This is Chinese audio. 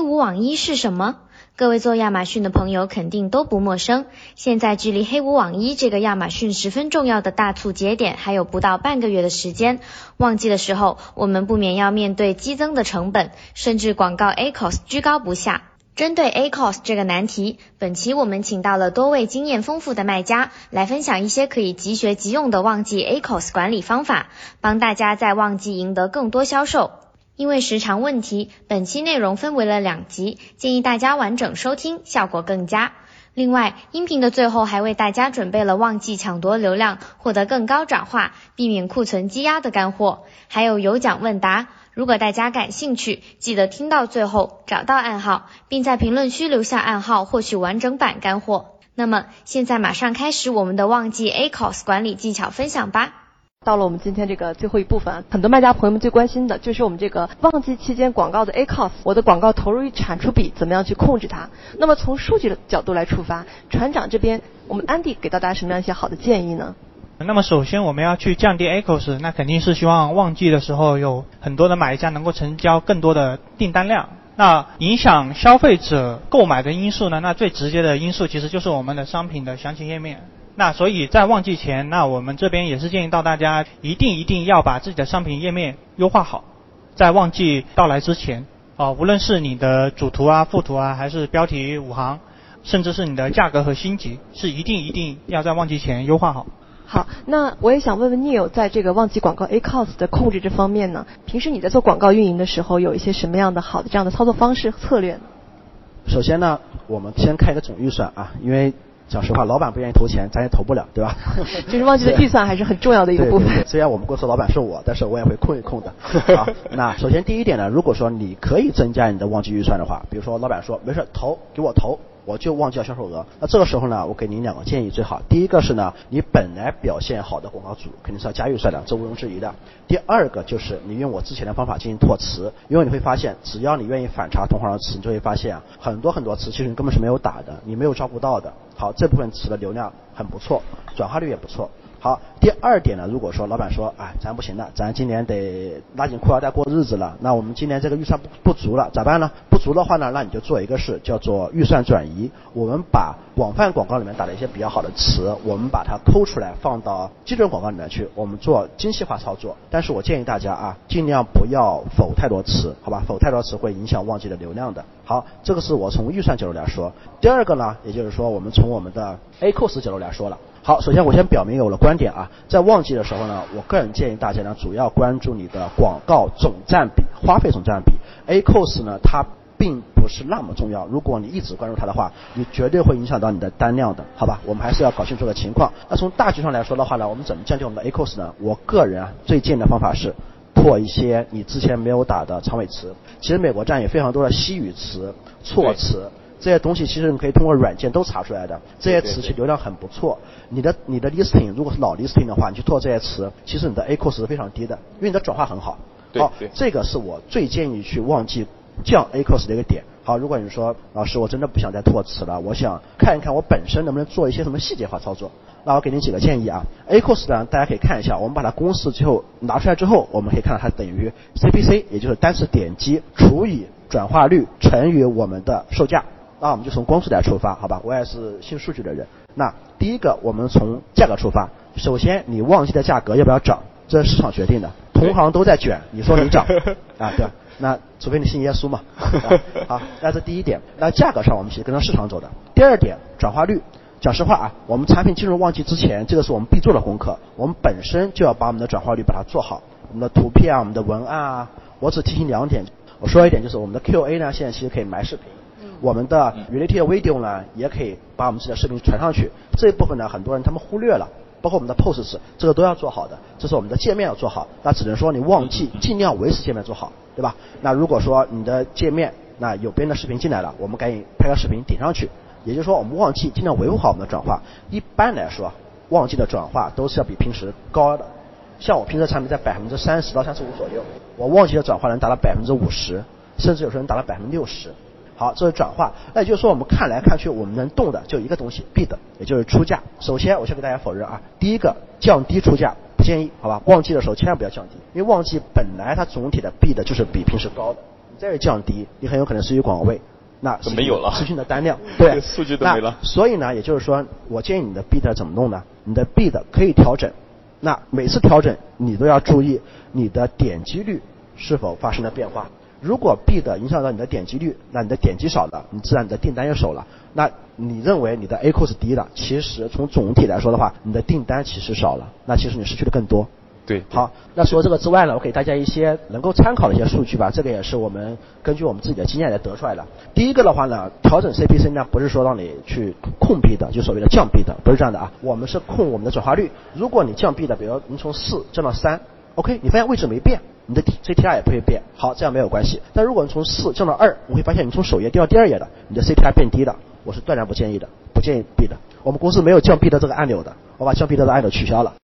黑五网一是什么？各位做亚马逊的朋友肯定都不陌生。现在距离黑五网一这个亚马逊十分重要的大促节点还有不到半个月的时间。旺季的时候，我们不免要面对激增的成本，甚至广告 ACOs 居高不下。针对 ACOs 这个难题，本期我们请到了多位经验丰富的卖家来分享一些可以即学即用的旺季 ACOs 管理方法，帮大家在旺季赢得更多销售。因为时长问题，本期内容分为了两集，建议大家完整收听，效果更佳。另外，音频的最后还为大家准备了旺季抢夺流量、获得更高转化、避免库存积压的干货，还有有奖问答。如果大家感兴趣，记得听到最后，找到暗号，并在评论区留下暗号，获取完整版干货。那么，现在马上开始我们的旺季 A c o s 管理技巧分享吧。到了我们今天这个最后一部分，很多卖家朋友们最关心的就是我们这个旺季期间广告的 A cost，我的广告投入与产出比怎么样去控制它？那么从数据的角度来出发，船长这边，我们安迪给到大家什么样一些好的建议呢？那么首先我们要去降低 A cost，那肯定是希望旺季的时候有很多的买家能够成交更多的订单量。那影响消费者购买的因素呢？那最直接的因素其实就是我们的商品的详情页面。那所以在旺季前，那我们这边也是建议到大家一定一定要把自己的商品页面优化好，在旺季到来之前，啊，无论是你的主图啊、副图啊，还是标题五行，甚至是你的价格和星级，是一定一定要在旺季前优化好。好，那我也想问问 Neil，在这个旺季广告 A cost 的控制这方面呢，平时你在做广告运营的时候，有一些什么样的好的这样的操作方式和策略呢？首先呢，我们先开一个总预算啊，因为。讲实话，老板不愿意投钱，咱也投不了，对吧？就是旺季的预算还是很重要的一个部分。虽然我们公司老板是我，但是我也会控一控的。好，那首先第一点呢，如果说你可以增加你的旺季预算的话，比如说老板说没事投，给我投。我就忘记了销售额，那这个时候呢，我给您两个建议，最好第一个是呢，你本来表现好的广告主肯定是要加预算的，这毋庸置疑的。第二个就是你用我之前的方法进行拓词，因为你会发现，只要你愿意反查同行的词，你就会发现啊，很多很多词其实你根本是没有打的，你没有照顾到的。好，这部分词的流量很不错，转化率也不错。好，第二点呢，如果说老板说，哎，咱不行了，咱今年得拉紧裤腰带过日子了，那我们今年这个预算不不足了，咋办呢？不足的话呢，那你就做一个事，叫做预算转移。我们把广泛广告里面打的一些比较好的词，我们把它抠出来放到基准广告里面去，我们做精细化操作。但是我建议大家啊，尽量不要否太多词，好吧？否太多词会影响旺季的流量的。好，这个是我从预算角度来说。第二个呢，也就是说，我们从我们的 A c o s 角度来说了。好，首先我先表明有了观点啊，在旺季的时候呢，我个人建议大家呢，主要关注你的广告总占比、花费总占比。A cos 呢，它并不是那么重要，如果你一直关注它的话，你绝对会影响到你的单量的，好吧？我们还是要搞清楚的情况。那从大局上来说的话呢，我们怎么降低我们的 A cos 呢？我个人啊，最建议的方法是破一些你之前没有打的长尾词。其实美国站有非常多的西语词、措辞。这些东西其实你可以通过软件都查出来的，这些词其实流量很不错。你的你的 listing 如果是老 listing 的话，你去做这些词，其实你的 A cost 是非常低的，因为你的转化很好。好，这个是我最建议去忘记降 A cost 的一个点。好，如果你说老师我真的不想再拓词了，我想看一看我本身能不能做一些什么细节化操作，那我给你几个建议啊。A cost 呢，大家可以看一下，我们把它公式最后拿出来之后，我们可以看到它等于 CPC，也就是单次点击除以转化率乘以我们的售价。那我们就从光速来出发，好吧？我也是信数据的人。那第一个，我们从价格出发。首先，你旺季的价格要不要涨？这是市场决定的。同行都在卷，你说你涨 啊？对。那除非你信耶稣嘛。好，那这第一点。那价格上，我们其实跟着市场走的。第二点，转化率。讲实话啊，我们产品进入旺季之前，这个是我们必做的功课。我们本身就要把我们的转化率把它做好。我们的图片啊，我们的文案啊，我只提醒两点。我说一点，就是我们的 QA 呢，现在其实可以埋视频。我们的 related video 呢，也可以把我们自己的视频传上去。这一部分呢，很多人他们忽略了，包括我们的 posts，这个都要做好的。这是我们的界面要做好，那只能说你旺季尽量维持界面做好，对吧？那如果说你的界面那有别人的视频进来了，我们赶紧拍个视频顶上去。也就是说，我们旺季尽量维护好我们的转化。一般来说，旺季的转化都是要比平时高的。像我平时产品在百分之三十到三十五左右，我旺季的转化能达到百分之五十，甚至有时候能达到百分之六十。好，这是转化。那也就是说，我们看来看去，我们能动的就一个东西，bid，也就是出价。首先，我先给大家否认啊，第一个降低出价不建议，好吧？旺季的时候千万不要降低，因为旺季本来它总体的 bid 就是比平时高的，你再降低，你很有可能失去广告位，那就没有了失去你的单量，对，数据都没了所以呢，也就是说，我建议你的 bid 怎么弄呢？你的 bid 可以调整，那每次调整你都要注意你的点击率是否发生了变化。如果 bid 影响到你的点击率，那你的点击少了，你自然你的订单也少了。那你认为你的 A 扣是低的，其实从总体来说的话，你的订单其实少了，那其实你失去的更多。对，好，那除了这个之外呢，我给大家一些能够参考的一些数据吧，这个也是我们根据我们自己的经验来得出来的。第一个的话呢，调整 CPC 呢，不是说让你去控 B 的，就所谓的降 B 的，不是这样的啊。我们是控我们的转化率。如果你降 B 的，比如你从四降到三，OK，你发现位置没变，你的 CTR 也不会变，好，这样没有关系。但如果你从四降到二，我会发现你从首页掉到第二页的，你的 CTR 变低了，我是断然不建议的，不建议 B 的。我们公司没有降 B 的这个按钮的，我把降 B 的按钮取消了。